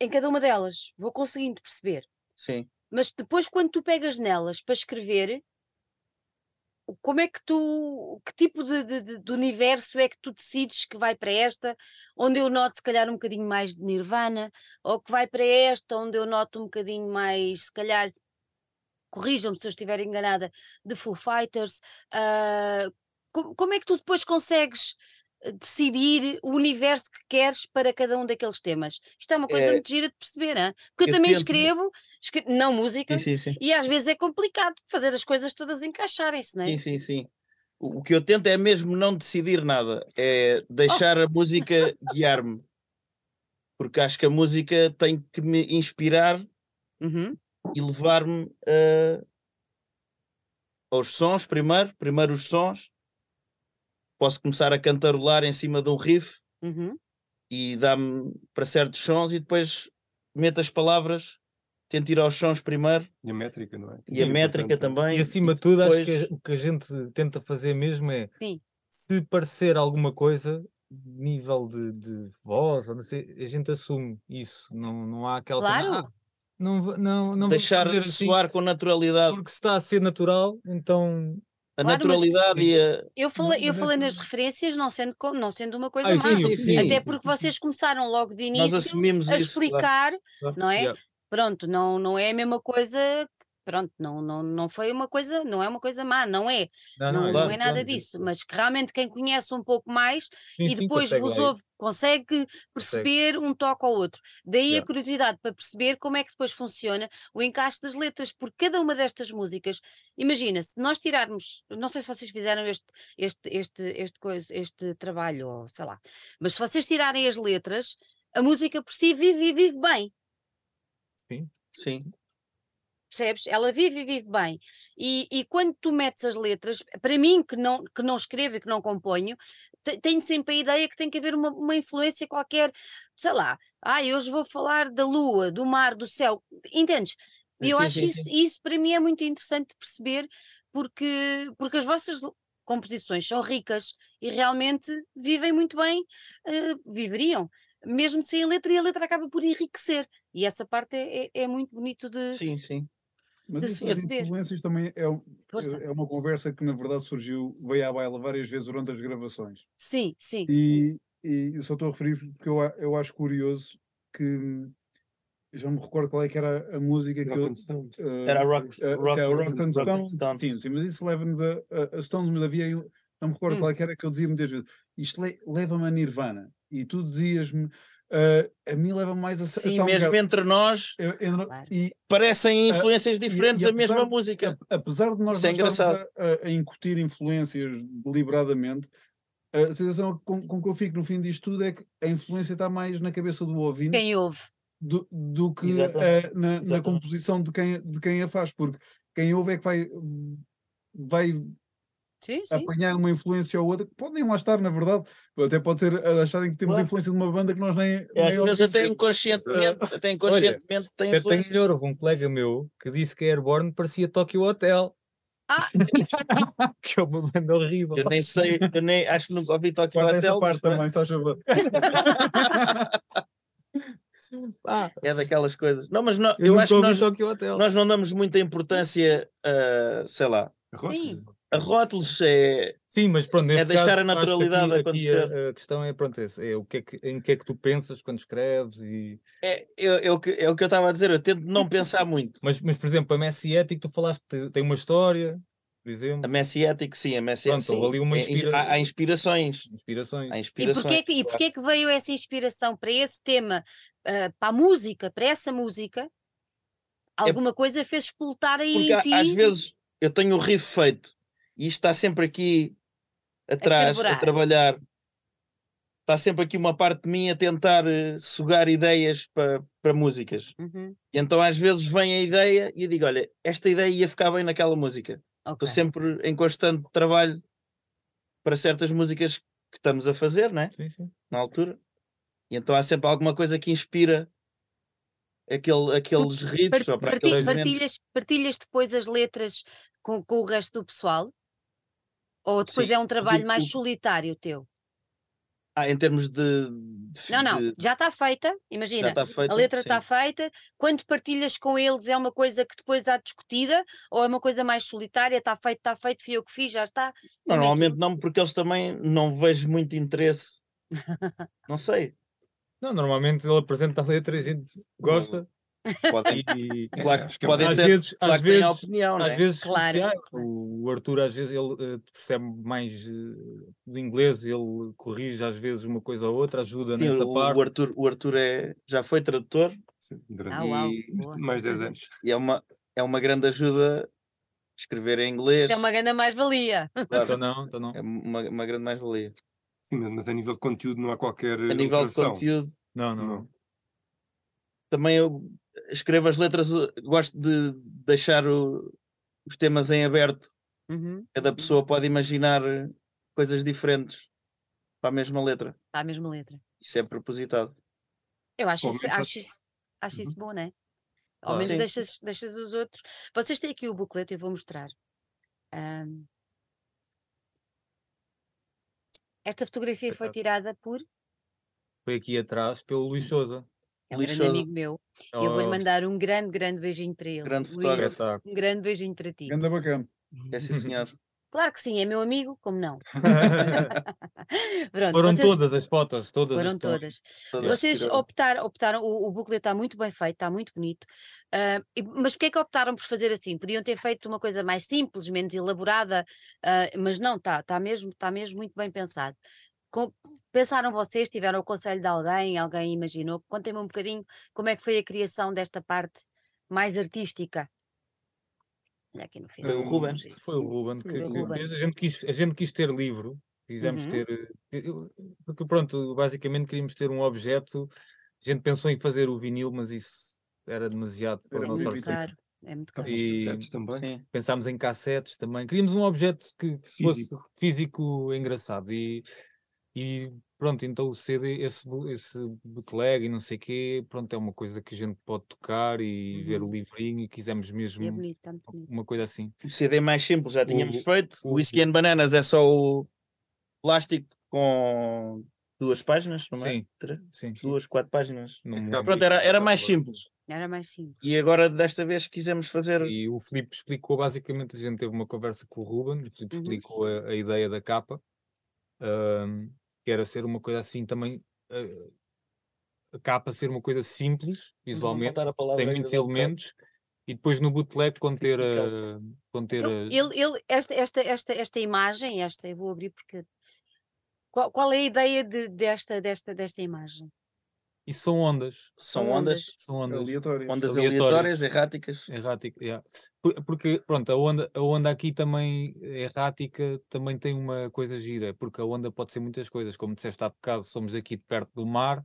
em cada uma delas. Vou conseguindo perceber. Sim. Mas depois, quando tu pegas nelas para escrever, como é que tu, que tipo de, de- de- universo é que tu decides que vai para esta, onde eu noto se calhar um bocadinho mais de Nirvana, ou que vai para esta, onde eu noto um bocadinho mais, se calhar, corrijam-me se eu estiver enganada, de Foo Fighters. ah, co- como é que tu depois consegues decidir o universo que queres para cada um daqueles temas? Isto é uma coisa É, muito gira de perceber, hein? porque eu eu também tento- escrevo, escre- não música, Sim, sim, sim. e às vezes é complicado fazer as coisas todas encaixarem-se, não é? Sim, sim, sim. O, que eu tento é mesmo não decidir nada, é deixar a música guiar-me. Porque acho que a música tem que me inspirar Uhum, e levar-me a- aos sons primeiro, primeiro os sons. Posso começar a cantarolar em cima de um riff uhum. e dá-me para certos sons e depois meto as palavras, tento ir aos sons primeiro E a métrica, não é? e a métrica importante. também. E acima de tudo, acho depois- que o que a gente tenta fazer mesmo é Sim. se parecer alguma coisa, nível de, de voz, ou não sei, a gente assume isso. Não, não há aquela cena, Claro. "Ah, não, não, não deixar fazer assim, soar com naturalidade. porque se está a ser natural, então A Claro, mas- naturalidade e a. Eu falei, eu falei nas referências, não sendo, não sendo uma coisa Ah, má. sim, sim. Até porque vocês começaram logo de início a isso. explicar, claro. não é? Yeah. Pronto, não, não é a mesma coisa. Pronto, não, não, não foi uma coisa, não é uma coisa má, não é, não, não, claro, é nada claro. disso, mas que realmente quem conhece um pouco mais Sim, e sim, depois consegue vos ouve, consegue perceber um toque ao outro. Daí a Yeah. curiosidade para perceber como é que depois funciona o encaixe das letras, porque cada uma destas músicas, imagina, se nós tirarmos, não sei se vocês fizeram este, este, este, este, coisa, este trabalho, ou sei lá, mas se vocês tirarem as letras, a música por si vive e vive bem. Sim. Sim. Percebes? Ela vive e vive bem. E, e quando tu metes as letras, para mim que não, que não escrevo e que não componho, te- tenho sempre a ideia que tem que haver uma, uma influência qualquer, sei lá, ah, hoje vou falar da lua, do mar, do céu, entendes? E Sim, eu sim, acho sim, isso, isso para mim é muito interessante de perceber, porque, porque as vossas composições são ricas e realmente vivem muito bem, eh, viveriam, mesmo sem a letra, e a letra acaba por enriquecer. E essa parte é, é- é muito bonito de, Sim, sim. Mas de perceber. influências também é, Força. é uma conversa que na verdade surgiu, veio à baila várias vezes durante as gravações. Sim, sim. E, e eu só estou a referir porque eu, eu acho curioso que eu já me recordo qual é que era a música que Rock eu. and Stone. eh, Era Rock- é Rock- o Rock and Stone. and Stone. Sim, sim, mas isso leva-nos a, a, a Stones, mas havia não me recordo Hum. qual é que era que eu dizia muitas vezes. Isto le- leva-me a Nirvana. E tu dizias-me, eh, a mim leva-me mais a, a Sim, um mesmo bocado- entre nós eu- eu- Claro. e parecem influências diferentes e a mesma apesar- música. a- apesar de nós é a, a- a incutir influências deliberadamente, a sensação com, com que eu fico no fim disto tudo é que a influência está mais na cabeça do ouvinte Quem ouve? do, do que eh, na, na composição de quem, de quem a faz, porque quem ouve é que vai, vai Sim, sim. apanhar uma influência ou outra, que podem lá estar, na verdade, até pode ser a acharem que temos Claro. influência de uma banda que nós nem. É, nem às vezes até inconscientemente, até inconscientemente tem Até tem influência. melhor, houve um colega meu que disse que a Airborne parecia Tokyo Hotel. Ah. que é uma banda horrível. Eu nem sei, eu nem acho que nunca ouvi Tokyo Corta essa Hotel, mas parte também, faz favor. Ah, é daquelas coisas. Não, mas não, eu, eu acho que nós, Hotel. nós não damos muita importância a, sei lá, Sim. A rótulos. É, Sim, mas pronto, neste deixar caso, a naturalidade aqui, aqui a- acontecer. a, questão é, pronto, esse, é o que é que, em que é que tu pensas quando escreves e... é, é, é o que, é o que eu estava a dizer, eu tento não pensar muito. Mas, mas, por exemplo, a Messi Ético, tu falaste que tem- uma história, por exemplo, A Messiético, sim, a Messiético. Pronto, ali uma é, inspira- há, há inspirações. inspirações. Há E inspirações. porquê, que, e porquê que veio essa inspiração para esse tema, ah, para a música, para essa música? Alguma coisa fez explotar aí Porque em ti? às vezes eu tenho o riff feito e isto está sempre aqui atrás a, carburar. trabalhar. Está sempre aqui uma parte de mim a tentar eh, sugar ideias para, para músicas. Uhum, E então às vezes vem a ideia e eu digo: olha, esta ideia ia ficar bem naquela música. Estou sempre em constante trabalho para certas músicas que estamos a fazer, né? Sim, sim. Na altura. E então há sempre alguma coisa que inspira aquele, aqueles riffs Par- ou para parti- aqueles momentos. partilhas, partilhas depois as letras com, com o resto do pessoal? Ou depois Sim, é um trabalho mais o- solitário teu? Ah, em termos de. de- Não, não, de- já está feita, já imagina. está feito. A letra está feita. Quando partilhas com eles, é uma coisa que depois há discutida ou é uma coisa mais solitária? Está feito, está feito, fui eu que fiz, já está. Não, Dá-me normalmente não, porque eles também não vejo muito interesse. Não sei. Não, normalmente ele apresenta a letra e a gente gosta. Podem, E, claro, é podem às ter, vezes, claro às vezes, opinião, às né? vezes Claro, o Arthur às vezes ele eh, percebe mais eh, do inglês, ele corrige às vezes uma coisa ou outra, ajuda Sim, nesta o, parte. o Arthur, o Arthur é, já foi tradutor Sim, durante Ah, uau, e- mais 10 anos. e é uma, é uma grande ajuda escrever em inglês. É uma grande mais-valia. claro, Então não, então não. é uma, uma grande mais-valia. Sim, mas a nível de conteúdo não há qualquer A nível de alteração. conteúdo, Não, não, Não. não. também eu escrevo as letras, eu gosto de deixar o- os temas em aberto. Uhum, Cada pessoa pode imaginar eh, coisas diferentes para a mesma letra. Está a mesma letra. Isso é propositado. Eu acho isso, acho isso, acho isso bom, não é? Ao menos Sim. deixas, deixas os outros. Vocês têm aqui o booklet, eu vou mostrar. Ahm. Esta fotografia foi tirada por Foi aqui atrás pelo Luís Souza. É um Luís grande amigo meu. Eu vou-lhe Oh, mandar um grande, grande beijinho para ele. Grande Luís, fotógrafo. espetáculo. um grande beijinho para ti. Ganda bacana. É sim, senhor. Claro que sim, é meu amigo, como não? Pronto, Foram vocês- todas as fotos, todas Foram as todas. Todas Vocês optaram, optaram o, o booklet está muito bem feito, está muito bonito. e- mas porquê é que optaram por fazer assim? Podiam ter feito uma coisa mais simples, menos elaborada, ah, mas não, está tá mesmo, tá mesmo muito bem pensado. Com- pensaram vocês, tiveram o conselho de alguém, alguém imaginou? Contem-me um bocadinho como é que foi a criação desta parte mais artística. Olha aqui no final. o Ruben. Foi o Ruben que, Foi o Ruben. A gente, quis, a gente quis ter livro, quisemos Uhum. ter. eh, Porque pronto, basicamente queríamos ter um objeto. A gente pensou em fazer o vinil, mas isso era demasiado para Era o nosso orçamento. caro. É muito caro. E- cassetes também. Sim. Pensámos em cassetes também. Queríamos um objeto que que fosse Físico. físico engraçado. E, e pronto, então o CD, esse, esse bootleg e não sei o quê, pronto, é uma coisa que a gente pode tocar e ver o Uhum. livrinho e quisemos mesmo É bonito, uma coisa assim. O CD mais simples já tínhamos O- feito. O o- Whisky and Bananas é só o plástico com duas páginas, não é? Sim, sim. sim. Duas, quatro páginas. Não me Pronto, era, era mais simples. Era mais simples. E agora desta vez quisemos fazer. E o Filipe explicou, basicamente, a gente teve uma conversa com o Ruben, o Filipe Uhum. explicou a, a ideia da capa, ahm, que era ser uma coisa assim também, ah, a capa ser uma coisa simples, visualmente, palavra sem que muitos elementos, e depois no bootleg conter, a, conter Então, a- ele, ele, esta, esta, esta, esta imagem, esta, eu vou abrir porque. Qual, qual é a ideia de- desta, desta, desta imagem? E são ondas, São ondas, são ondas. Aleatório. ondas Aleatórias. aleatórias, erráticas. Errática, yeah. Por- Porque, pronto, a onda, a onda aqui também, errática, também tem uma coisa gira, porque a onda pode ser muitas coisas, como disseste há bocado, somos aqui de perto do mar,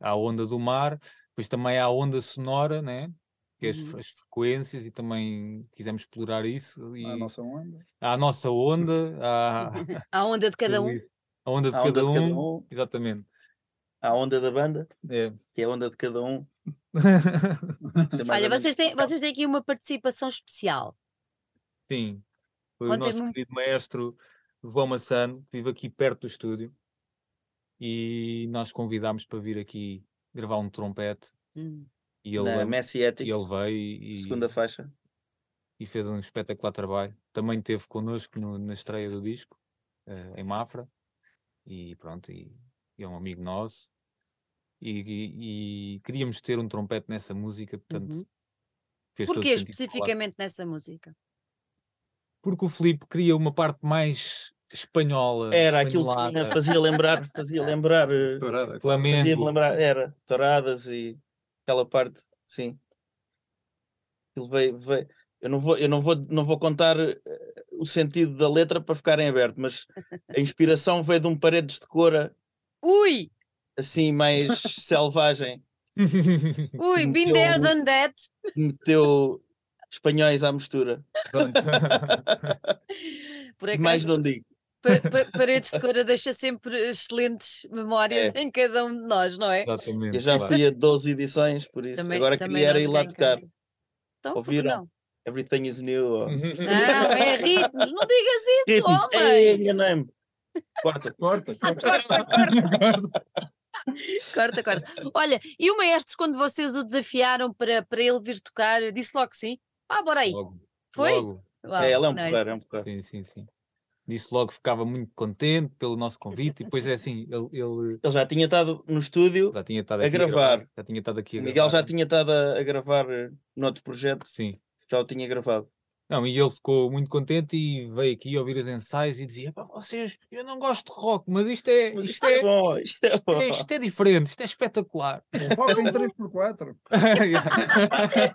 há a onda do mar, depois também há a onda sonora, né? Que é as, Uhum. as frequências, e também quisemos explorar isso, e A nossa onda. há a nossa onda, há A onda de cada um. a onda de, A onda cada, de cada um, um, exatamente. A onda da banda, É. que é a onda de cada um. Olha, vocês têm, vocês têm aqui uma participação especial. Sim, foi o Contem-me nosso querido maestro João Massano, que vive aqui perto do estúdio, e nós convidámos para vir aqui gravar um trompete, Hum. e ele, Na veio- Messi e Ethic, ele veio e, segunda faixa. e fez um espetacular trabalho. Também esteve connosco no- na estreia do disco, eh, em Mafra, e pronto, e é um amigo nosso. E, e- e queríamos ter um trompete nessa música, portanto, Uhum. fez todo Porquê sentido falar. especificamente nessa música? Porque o Filipe queria uma parte mais espanhola, Era aquilo que fazia lembrar, fazia lembrar, eh, fazia Flamengo. lembrar, era touradas e aquela parte, sim. Ele veio, veio- eu não vou, eu não vou, não vou contar eh, o sentido da letra para ficar em aberto, mas a inspiração veio de um paredes de cor Ui! assim mais selvagem, Ui, Meteu been there, done that. meteu espanhóis à mistura. Acaso, Mais não digo. Pa- pa- Paredes de Cora deixa sempre excelentes memórias É. em cada um de nós, não é? Exatamente. Eu já claro. fui a 12 edições, por isso Também, agora também queria era ir cá lá tocar. Então, Ouviram? Everything is new. ou- Não, é ritmos, não digas isso, Ritmos. Homem! enganei-me. Corta. Corta. Corta, corta. Corta, corta. Olha, e o maestro, quando vocês o desafiaram para, para ele vir tocar, disse logo que sim? Ah, bora aí. Logo, Foi? logo. Uau, é, ele é um nice. é um porreiro. Sim, sim, sim. Disse logo que ficava muito contente pelo nosso convite e depois é assim, ele, ele Ele já tinha estado no estúdio, já tinha estado A aqui gravar. já tinha estado aqui Miguel já gravar. tinha estado a, a gravar eh, noutro projeto, Sim. já o tinha gravado. Não, e ele ficou muito contente e veio aqui ouvir os ensaios e dizia: "Epá, vocês, eu não gosto de rock, mas isto é, Mas isto é, bom, isto é bom. é- isto é diferente, isto é espetacular. Rock em 3x4.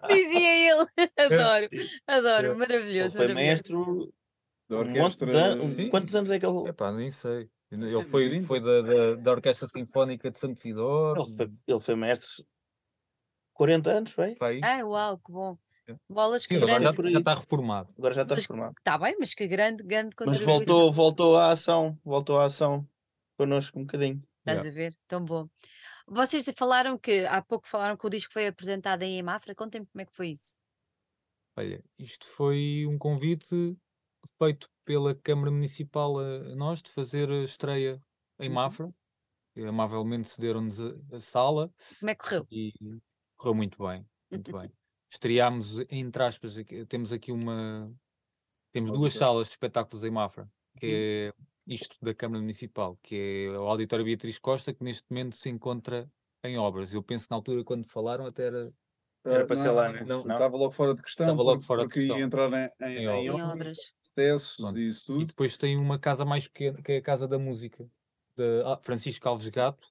Dizia ele. Adoro, adoro, Ele maravilhoso. foi maravilhoso. maestro. Da um orquestra. um- Sim. Quantos anos é que ele. Epá, nem sei. Ele Isso é foi, foi da, da, da Orquestra Sinfónica de Santos Isidoro. Ele foi, ele foi maestro 40 anos, foi? Ah, uau, que bom. Bolas, que Sim, agora já, grande. por aí. já está reformado. Agora já está Mas- reformado. Está bem, mas que grande, grande Mas contribuição. voltou, voltou à ação, voltou à ação connosco um bocadinho. Estás Yeah. a ver? Tão bom. Vocês falaram que, há pouco falaram que o disco foi apresentado em Mafra. Contem-me como é que foi isso. Olha, isto foi um convite feito pela Câmara Municipal a, nós de fazer a estreia em Uhum. Mafra. E amavelmente cederam-nos a, a sala Como é que correu? e correu muito bem, muito bem. Estreámos, entre aspas, aqui- temos aqui uma. Temos duas salas de espetáculos em Mafra, que é isto da Câmara Municipal, que é o Auditório Beatriz Costa, que neste momento se encontra em obras. Eu penso que na altura, quando falaram, até era. Era para ser lá, né? não, Não. Estava logo fora de questão. Estava logo porque- fora de porque questão. ia entrar em, em, Em em obras. Obras, processos Pronto. e isso E tudo. depois tem uma casa mais pequena, que é a Casa da Música, de ah, Francisco Alves Gato,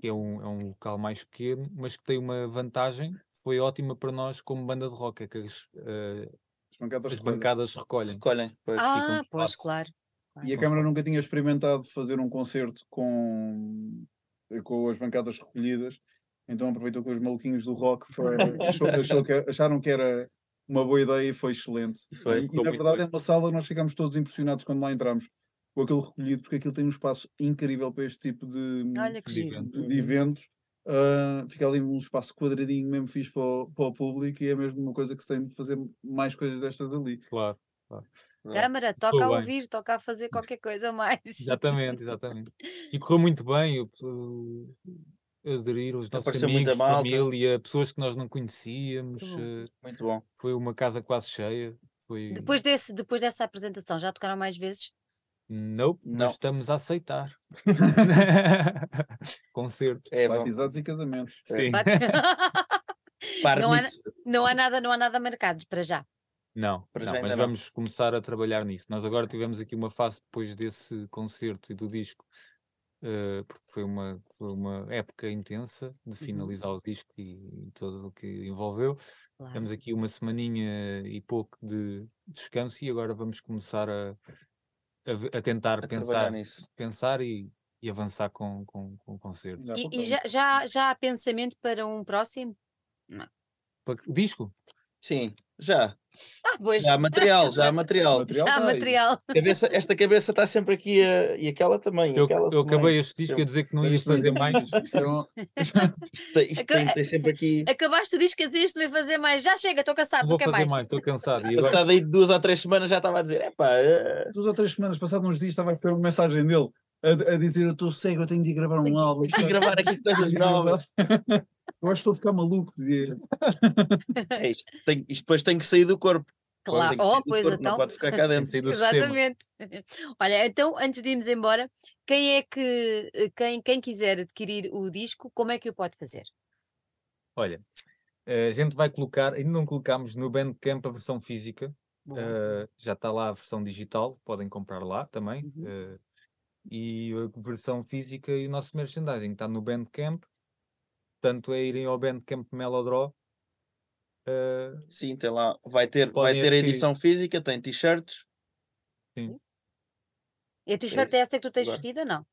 que é um, é um local mais pequeno, mas que tem uma vantagem, foi ótima para nós como banda de rock, é que as, eh, As bancadas as recolhem. bancadas recolhem. Recolhem. Pois. Ah, pois, claro. E a Câmara nunca tinha experimentado fazer um concerto com, com as bancadas recolhidas, então aproveitou que os maluquinhos do rock foi- achou- achou que- acharam que era uma boa ideia e foi excelente. E foi, e, e, na verdade bem. é uma sala nós ficámos todos impressionados quando lá entramos com aquilo recolhido, porque aquilo tem um espaço incrível para este tipo de, Olha que de de eventos. Ah, fica ali um espaço quadradinho mesmo fixe para o, para o público e é mesmo uma coisa que se tem de fazer mais coisas destas ali. Claro, Câmara, toca a bem. ouvir, toca a fazer qualquer coisa mais. exatamente, exatamente. E correu muito bem, eu, eu, aderir os nossos amigos, família, pessoas que nós não conhecíamos, Que bom. eh, Muito bom. foi uma casa quase cheia. Foi... Depois, desse, depois dessa apresentação, já tocaram mais vezes? Nope, Não. mas estamos a aceitar. Concertos. É. Batizados e casamentos. Sim. Bate- Par Não há, não, há nada, não há nada marcado para já. Não, Para não, já mas não. vamos começar a trabalhar nisso. Nós agora tivemos aqui uma fase depois desse concerto e do disco, eh, porque foi uma, foi uma época intensa de finalizar o disco e, tudo o que envolveu. Claro. Temos aqui uma semaninha e pouco de descanso e agora vamos começar a, a, a tentar A pensar, nisso. pensar e, e avançar com, com, com o concerto. Já E, e já, já, já há pensamento para um próximo? Pa- Disco? Sim, já. Ah, pois. Já há material, já há material. Material Já há material. Cabeça, esta cabeça está sempre aqui a- e aquela também. Eu, aquela eu também. acabei este disco a dizer que não ia não fazer mais. Isto é um- Tem- Isto tem, tem sempre aqui. Acabaste o disco a dizer isto, vai fazer mais. Já chega, estou cansado, Não não quer fazer mais. mais, estou cansado. E agora, Passado aí duas ou três semanas já estava a dizer: epá, eh, duas ou três semanas, passados uns dias, estava a receber uma mensagem dele a, a dizer: Eu estou cego, eu tenho de ir gravar um álbum. tenho que gravar aqui coisas novas. Eu acho que estou a ficar maluco, dizia. É isto, tem- isto depois tem que sair do corpo. Claro. Oh, pois corpo, então. Não pode ficar cá dentro. sair do sistema. Exatamente. Olha, então, antes de irmos embora, quem é que, quem, quem quiser adquirir o disco, como é que o pode fazer? Olha, eh, a gente vai colocar, ainda não colocámos no Bandcamp a versão física, eh, já está lá a versão digital, podem comprar lá também. Uhum. eh, e a versão física e o nosso merchandising está no Bandcamp, tanto é irem ao Bandcamp Melodraw. eh, Sim, tem lá. Vai ter, vai ter a edição física, tem t-shirts. E a t-shirt é essa que tu tens Agora. vestida? Não.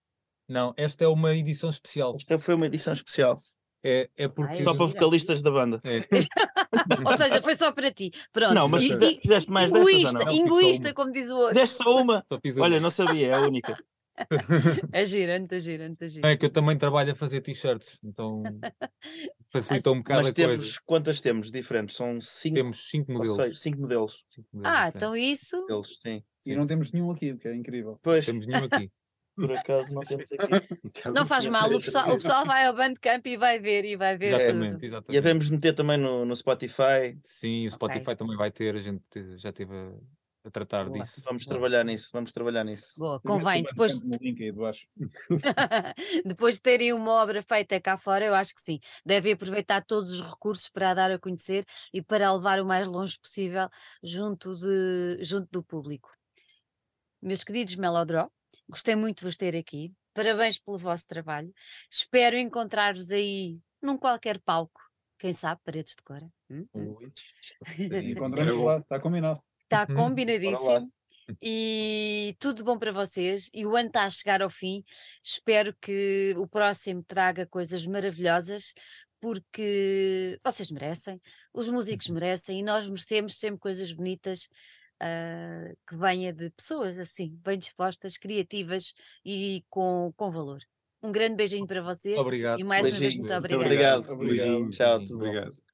não, esta é uma edição especial. Esta foi uma edição especial. É, é porque. Ai, Só para vocalistas da banda. É, Ou seja, foi só para ti. Pronto. Não, mas E- fizeste, e- fizeste mais destas não? Egoísta, uma. como diz o outro. Fizeste só uma? Olha, não sabia, é a única. É gira, muito gira, muito gira. É que eu também trabalho a fazer t-shirts, então facilita um bocado Mas a coisa. temos, quantas temos diferentes? São cinco Temos cinco modelos. seis, cinco modelos. cinco modelos Ah, diferentes. então isso. Deles, sim. E não temos nenhum aqui, o que é incrível. Pois, Temos nenhum aqui. por acaso não temos aqui. Não faz mal, o pessoal, o pessoal vai ao Bandcamp e vai ver e vai ver exatamente, tudo. E exatamente. havemos de meter também no, no Spotify. Sim, o Spotify também vai ter, a gente já esteve a, tratar Boa. disso. Vamos trabalhar nisso, vamos trabalhar nisso. Boa, convém. Depois, depois de terem uma obra feita cá fora, eu acho que sim. Devem aproveitar todos os recursos para a dar a conhecer e para a levar o mais longe possível junto, de, junto do público. Meus queridos Melodró, gostei muito de vos ter aqui. Parabéns pelo vosso trabalho. Espero encontrar-vos aí num qualquer palco. Quem sabe, paredes de cora. Hum? Encontramos lá, está combinado. Está Uhum. combinadíssimo. E tudo bom para vocês. E o ano está a chegar ao fim. Espero que o próximo traga coisas maravilhosas, porque vocês merecem, os músicos merecem e nós merecemos sempre coisas bonitas ah, que venha de pessoas assim, bem dispostas, criativas e com, com valor. Um grande beijinho para vocês Obrigado. e mais uma vez Beijinho. muito obrigada. obrigado. Obrigado. Tchau, Beijinho. tudo bom. Obrigado.